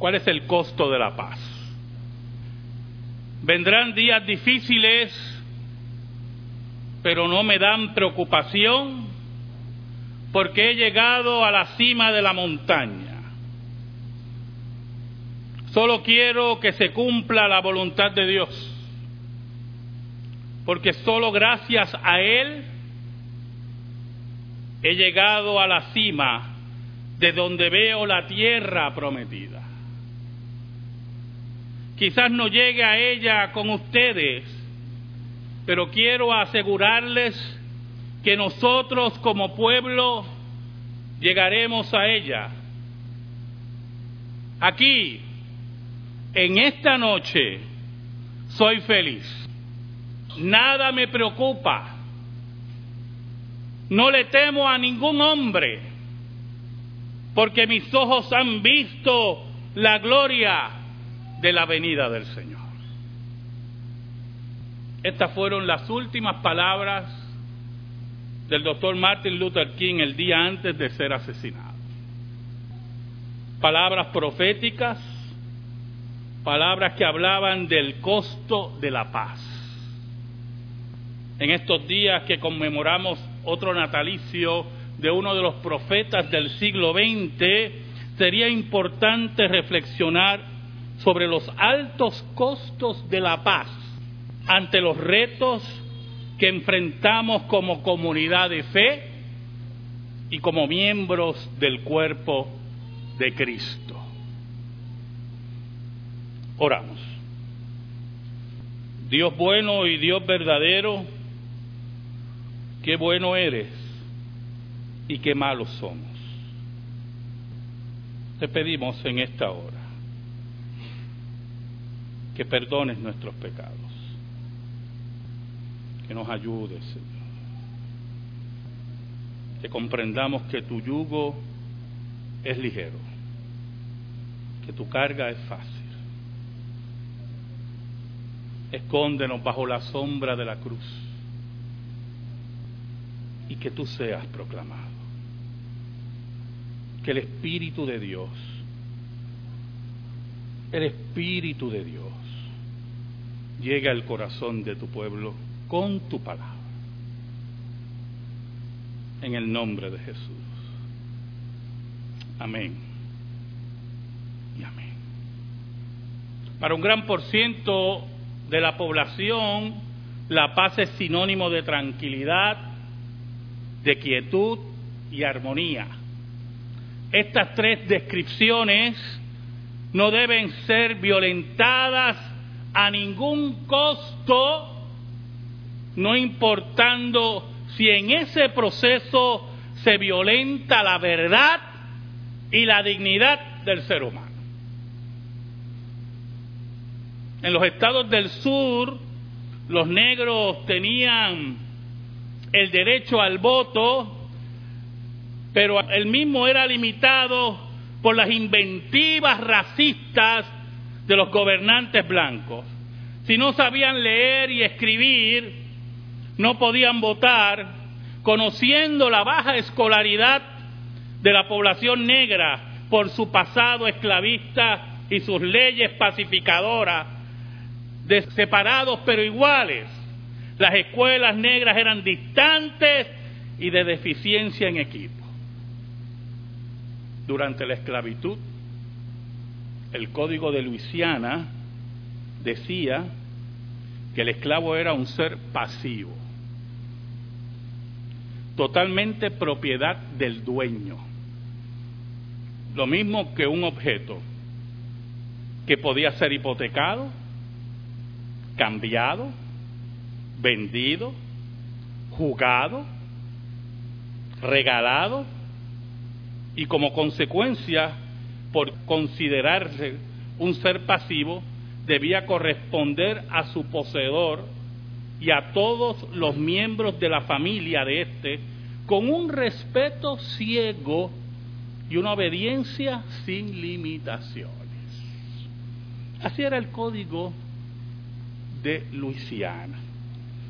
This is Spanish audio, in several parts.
¿Cuál es el costo de la paz? Vendrán días difíciles, pero no me dan preocupación porque he llegado a la cima de la montaña. Solo quiero que se cumpla la voluntad de Dios, porque solo gracias a Él he llegado a la cima de donde veo la tierra prometida. Quizás no llegue a ella con ustedes, pero quiero asegurarles que nosotros como pueblo llegaremos a ella. Aquí, en esta noche, soy feliz. Nada me preocupa. No le temo a ningún hombre, porque mis ojos han visto la gloria de la venida del Señor. Estas fueron las últimas palabras del doctor Martin Luther King el día antes de ser asesinado. Palabras proféticas, palabras que hablaban del costo de la paz. En estos días que conmemoramos otro natalicio de uno de los profetas del siglo XX, sería importante reflexionar sobre los altos costos de la paz ante los retos que enfrentamos como comunidad de fe y como miembros del cuerpo de Cristo. Oramos. Dios bueno y Dios verdadero, qué bueno eres y qué malos somos. Te pedimos en esta hora que perdones nuestros pecados, que nos ayudes, Señor, que comprendamos que tu yugo es ligero, que tu carga es fácil. Escóndenos bajo la sombra de la cruz y que tú seas proclamado. Que el Espíritu de Dios, el Espíritu de Dios, llegue al corazón de tu pueblo con tu palabra. En el nombre de Jesús. Amén. Y amén. Para un gran por ciento de la población, la paz es sinónimo de tranquilidad, de quietud y armonía. Estas tres descripciones no deben ser violentadas a ningún costo, no importando si en ese proceso se violenta la verdad y la dignidad del ser humano. En los estados del sur, los negros tenían el derecho al voto, pero el mismo era limitado por las inventivas racistas de los gobernantes blancos. Si no sabían leer y escribir, no podían votar, conociendo la baja escolaridad de la población negra por su pasado esclavista y sus leyes pacificadoras, de separados pero iguales. Las escuelas negras eran distantes y de deficiencia en equipo. Durante la esclavitud, el código de Luisiana decía que el esclavo era un ser pasivo, totalmente propiedad del dueño, lo mismo que un objeto que podía ser hipotecado, cambiado, vendido, jugado, regalado y como consecuencia por considerarse un ser pasivo, debía corresponder a su poseedor y a todos los miembros de la familia de éste con un respeto ciego y una obediencia sin limitaciones. Así era el código de Luisiana,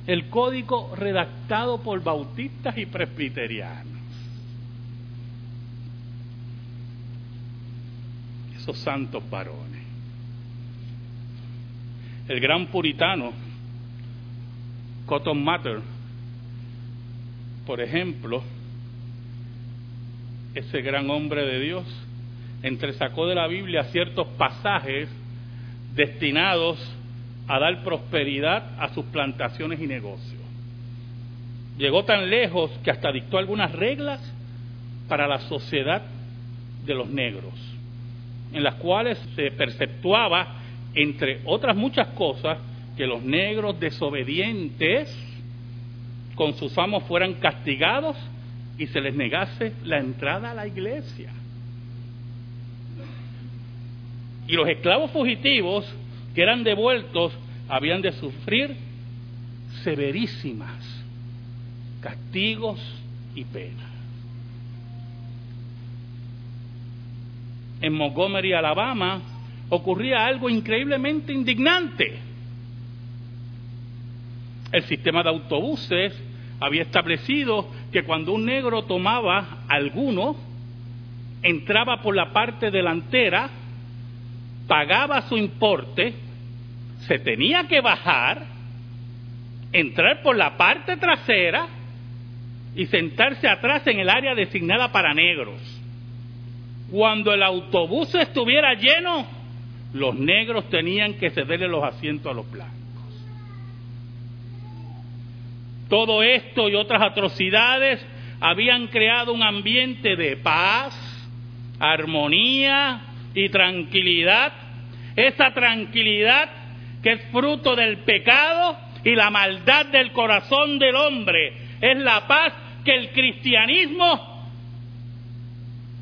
el código redactado por bautistas y presbiterianos. Esos santos varones. El gran puritano Cotton Mather, por ejemplo, ese gran hombre de Dios, entresacó de la Biblia ciertos pasajes destinados a dar prosperidad a sus plantaciones y negocios. Llegó tan lejos que hasta dictó algunas reglas para la sociedad de los negros, en las cuales se perceptuaba, entre otras muchas cosas, que los negros desobedientes con sus amos fueran castigados y se les negase la entrada a la iglesia. Y los esclavos fugitivos que eran devueltos habían de sufrir severísimas castigos y penas. En Montgomery, Alabama, ocurría algo increíblemente indignante. El sistema de autobuses había establecido que cuando un negro tomaba alguno, entraba por la parte delantera, pagaba su importe, se tenía que bajar, entrar por la parte trasera y sentarse atrás en el área designada para negros. Cuando el autobús estuviera lleno, los negros tenían que cederle los asientos a los blancos. Todo esto y otras atrocidades habían creado un ambiente de paz, armonía y tranquilidad. Esa tranquilidad que es fruto del pecado y la maldad del corazón del hombre. Es la paz que el cristianismo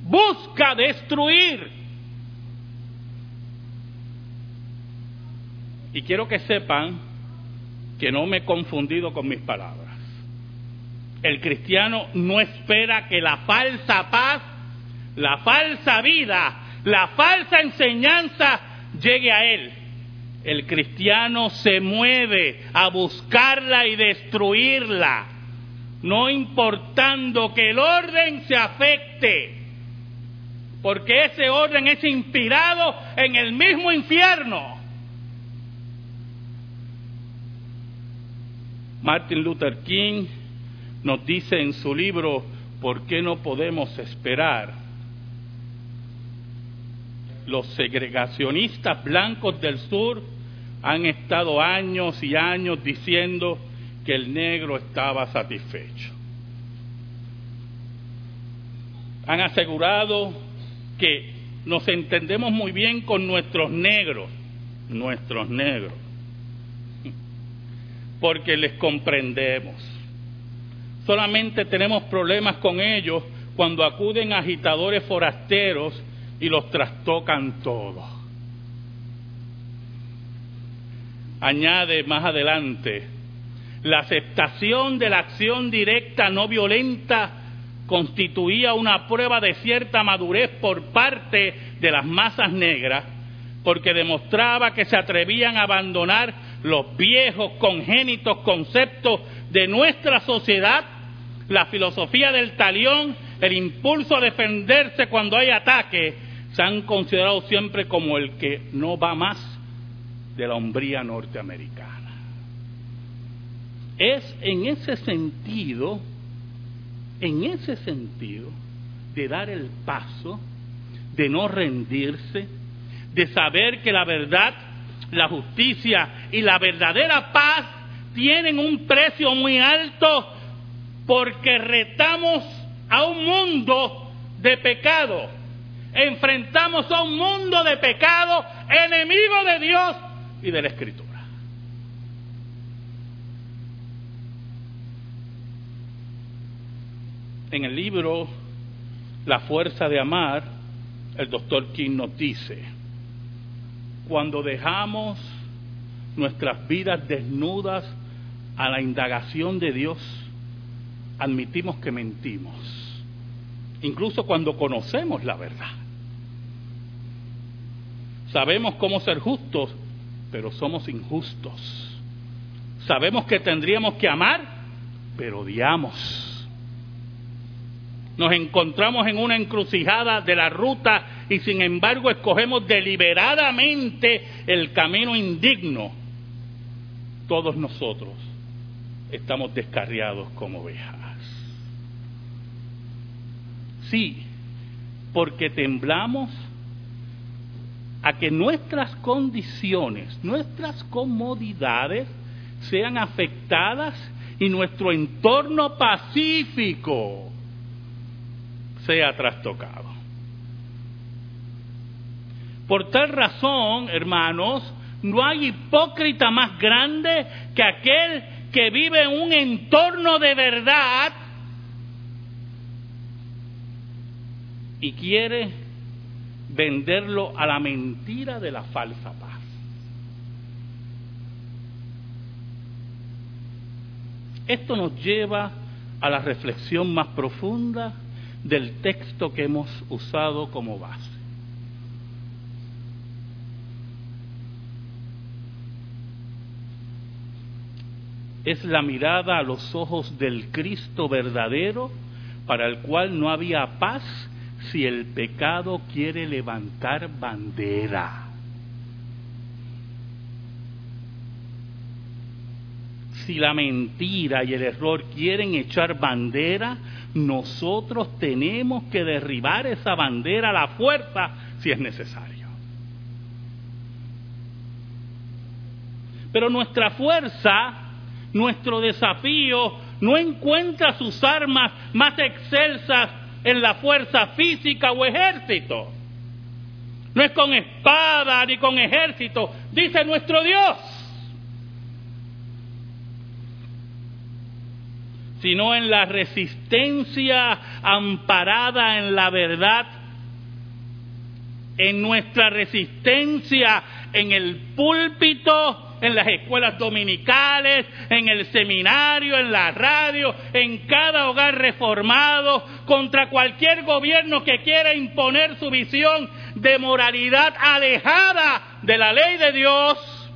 busca destruir. Y quiero que sepan que no me he confundido con mis palabras. El cristiano no espera que la falsa paz, la falsa vida, la falsa enseñanza llegue a él. El cristiano se mueve a buscarla y destruirla, no importando que el orden se afecte, porque ese orden es inspirado en el mismo infierno. Martin Luther King nos dice en su libro ¿Por qué no podemos esperar? Los segregacionistas blancos del sur han estado años y años diciendo que el negro estaba satisfecho. Han asegurado que nos entendemos muy bien con nuestros negros, nuestros negros porque les comprendemos. Solamente tenemos problemas con ellos cuando acuden agitadores forasteros y los trastocan todos. Añade más adelante, la aceptación de la acción directa no violenta constituía una prueba de cierta madurez por parte de las masas negras, porque demostraba que se atrevían a abandonar los viejos congénitos conceptos de nuestra sociedad, la filosofía del talión, el impulso a defenderse cuando hay ataque, se han considerado siempre como el que no va más de la hombría norteamericana. Es en ese sentido, en ese sentido, de dar el paso, de no rendirse, de saber que la verdad la justicia y la verdadera paz tienen un precio muy alto porque retamos a un mundo de pecado. Enfrentamos a un mundo de pecado enemigo de Dios y de la En el libro La fuerza de amar, el doctor King nos dice, cuando dejamos nuestras vidas desnudas a la indagación de Dios, admitimos que mentimos, incluso cuando conocemos la verdad. Sabemos cómo ser justos, pero somos injustos. Sabemos que tendríamos que amar, pero odiamos. Nos encontramos en una encrucijada de la ruta y sin embargo escogemos deliberadamente el camino indigno, todos nosotros estamos descarriados como ovejas. Sí, porque temblamos a que nuestras condiciones, nuestras comodidades sean afectadas y nuestro entorno pacífico sea trastocado. Por tal razón, hermanos, no hay hipócrita más grande que aquel que vive en un entorno de verdad y quiere venderlo a la mentira de la falsa paz. Esto nos lleva a la reflexión más profunda del texto que hemos usado como base. Es la mirada a los ojos del Cristo verdadero para el cual no había paz si el pecado quiere levantar bandera. Si la mentira y el error quieren echar bandera, nosotros tenemos que derribar esa bandera a la fuerza si es necesario. Pero nuestra fuerza, nuestro desafío, no encuentra sus armas más excelsas en la fuerza física o ejército. No es con espada ni con ejército, dice nuestro Dios. Sino en la resistencia amparada en la verdad, en nuestra resistencia en el púlpito, en las escuelas dominicales, en el seminario, en la radio, en cada hogar reformado, contra cualquier gobierno que quiera imponer su visión de moralidad alejada de la ley de Dios,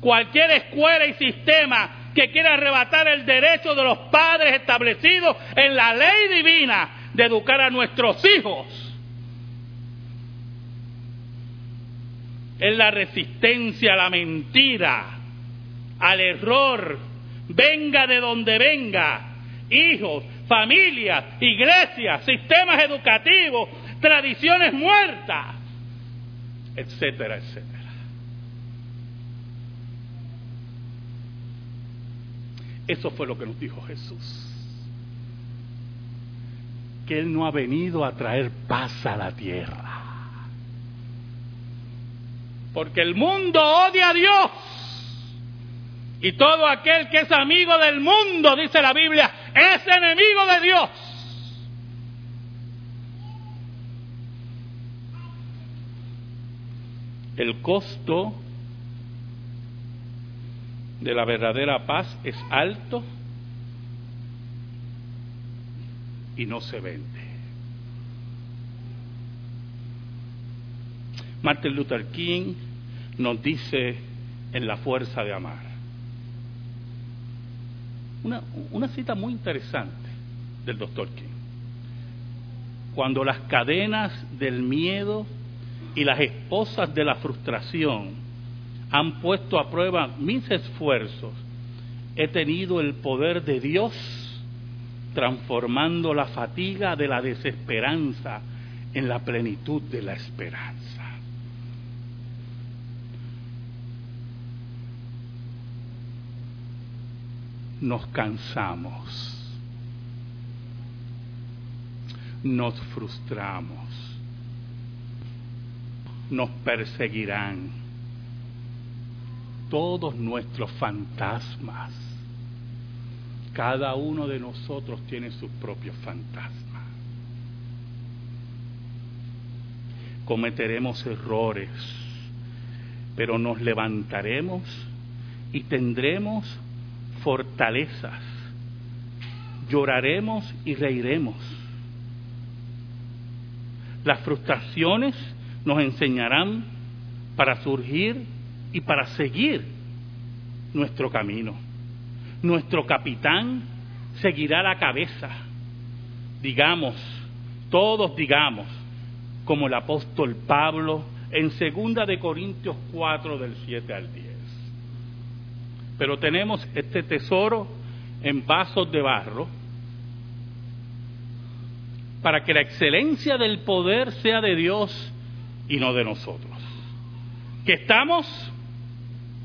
cualquier escuela y sistema que quiere arrebatar el derecho de los padres establecidos en la ley divina de educar a nuestros hijos. Es la resistencia a la mentira, al error, venga de donde venga, hijos, familias, iglesias, sistemas educativos, tradiciones muertas, etcétera, etcétera. Eso fue lo que nos dijo Jesús. Que Él no ha venido a traer paz a la tierra. Porque el mundo odia a Dios. Y todo aquel que es amigo del mundo, dice la Biblia, es enemigo de Dios. El costo de la verdadera paz es alto y no se vende. Martin Luther King nos dice en La Fuerza de Amar. Una, una cita muy interesante del doctor King. Cuando las cadenas del miedo y las esposas de la frustración han puesto a prueba mis esfuerzos, he tenido el poder de Dios transformando la fatiga de la desesperanza en la plenitud de la esperanza. Nos cansamos, nos frustramos, nos perseguirán todos nuestros fantasmas. Cada uno de nosotros tiene sus propios fantasmas. Cometeremos errores, pero nos levantaremos y tendremos fortalezas. Lloraremos y reiremos. Las frustraciones nos enseñarán para surgir y para seguir nuestro camino. Nuestro capitán seguirá la cabeza digamos, todos digamos, como el apóstol Pablo en segunda de Corintios 4 del 7 al 10. Pero tenemos este tesoro en vasos de barro para que la excelencia del poder sea de Dios y no de nosotros. Que estamos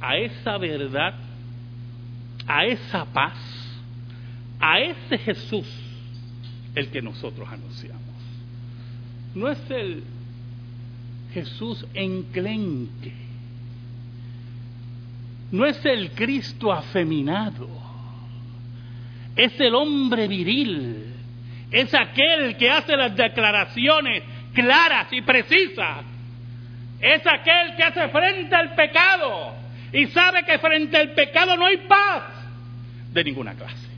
A esa verdad, a esa paz, a ese Jesús el que nosotros anunciamos. No es el Jesús enclenque, no es el Cristo afeminado, es el hombre viril, es aquel que hace las declaraciones claras y precisas, es aquel que hace frente al pecado y sabe que frente al pecado no hay paz de ninguna clase.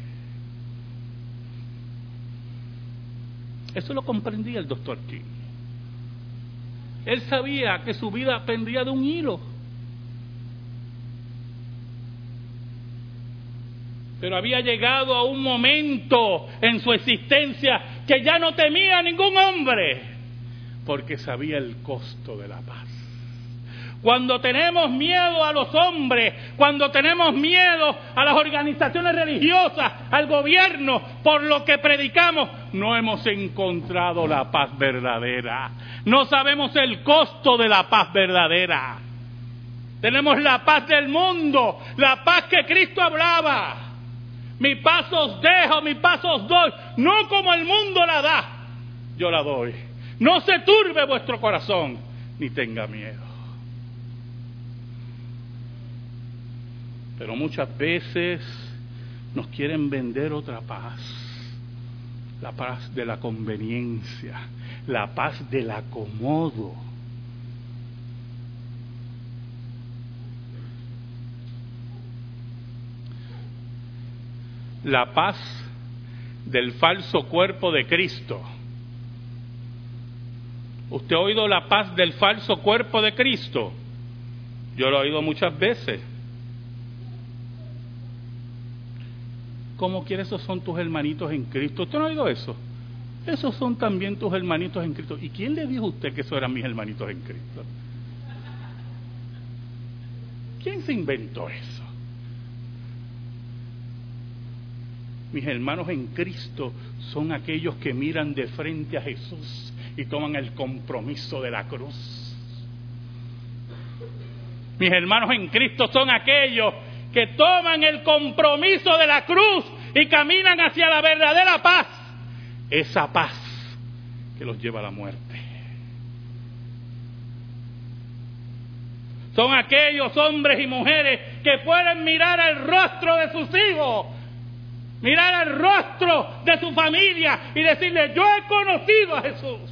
Eso lo comprendía el doctor King. Él sabía que su vida pendía de un hilo. Pero había llegado a un momento en su existencia que ya no temía a ningún hombre, porque sabía el costo de la paz. Cuando tenemos miedo a los hombres, cuando tenemos miedo a las organizaciones religiosas, al gobierno, por lo que predicamos, no hemos encontrado la paz verdadera. No sabemos el costo de la paz verdadera. Tenemos la paz del mundo, la paz que Cristo hablaba. Mi paz os dejo, mi paz os doy, no como el mundo la da, yo la doy. No se turbe vuestro corazón, ni tenga miedo. Pero muchas veces nos quieren vender otra paz. La paz de la conveniencia, la paz del acomodo. La paz del falso cuerpo de Cristo. ¿Usted ha oído la paz del falso cuerpo de Cristo? Yo lo he oído muchas veces. ¿Cómo quieres? Esos son tus hermanitos en Cristo. ¿Usted no ha oído eso? Esos son también tus hermanitos en Cristo. ¿Y quién le dijo a usted que esos eran mis hermanitos en Cristo? ¿Quién se inventó eso? Mis hermanos en Cristo son aquellos que miran de frente a Jesús y toman el compromiso de la cruz. Mis hermanos en Cristo son aquellos que toman el compromiso de la cruz y caminan hacia la verdadera paz, esa paz que los lleva a la muerte. Son aquellos hombres y mujeres que pueden mirar el rostro de sus hijos, mirar el rostro de su familia y decirle, yo he conocido a Jesús.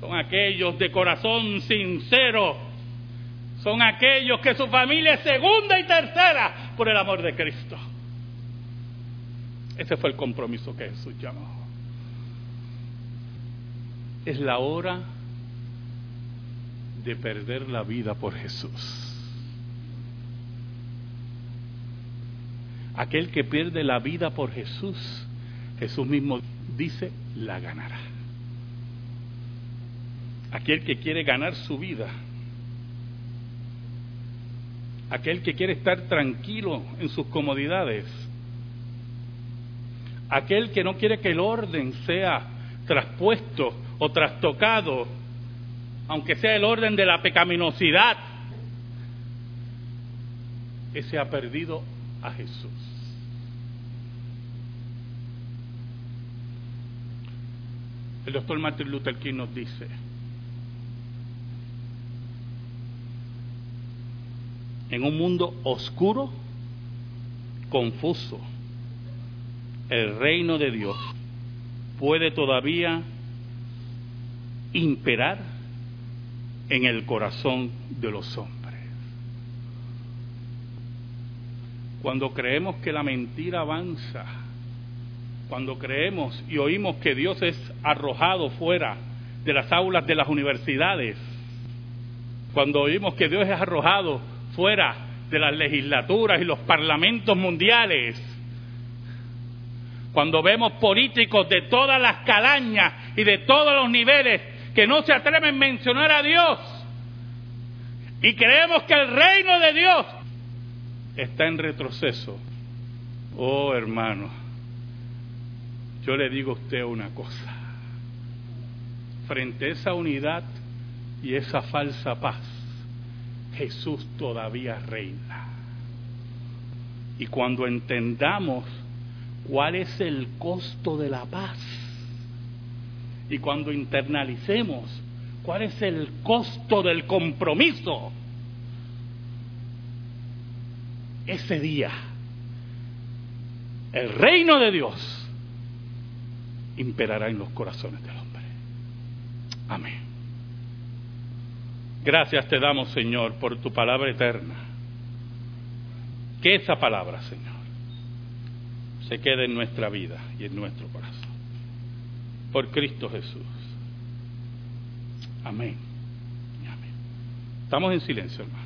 Son aquellos de corazón sincero son aquellos que su familia es segunda y tercera por el amor de Cristo. Ese fue el compromiso que Jesús llamó. Es la hora de perder la vida por Jesús. Aquel que pierde la vida por Jesús, Jesús mismo dice, la ganará. Aquel que quiere ganar su vida, aquel que quiere estar tranquilo en sus comodidades, aquel que no quiere que el orden sea traspuesto o trastocado, aunque sea el orden de la pecaminosidad, ese ha perdido a Jesús. El doctor Martin Luther King nos dice, en un mundo oscuro, confuso, el reino de Dios puede todavía imperar en el corazón de los hombres. Cuando creemos que la mentira avanza, cuando creemos y oímos que Dios es arrojado fuera de las aulas de las universidades, cuando oímos que Dios es arrojado fuera de las legislaturas y los parlamentos mundiales, cuando vemos políticos de todas las calañas y de todos los niveles que no se atreven a mencionar a Dios y creemos que el reino de Dios está en retroceso, oh hermano, yo le digo a usted una cosa, frente a esa unidad y esa falsa paz, Jesús todavía reina. Y cuando entendamos cuál es el costo de la paz, y cuando internalicemos cuál es el costo del compromiso, ese día el reino de Dios imperará en los corazones del hombre. Amén. Gracias te damos, Señor, por tu palabra eterna. Que esa palabra, Señor, se quede en nuestra vida y en nuestro corazón. Por Cristo Jesús. Amén. Amén. Estamos en silencio, hermano.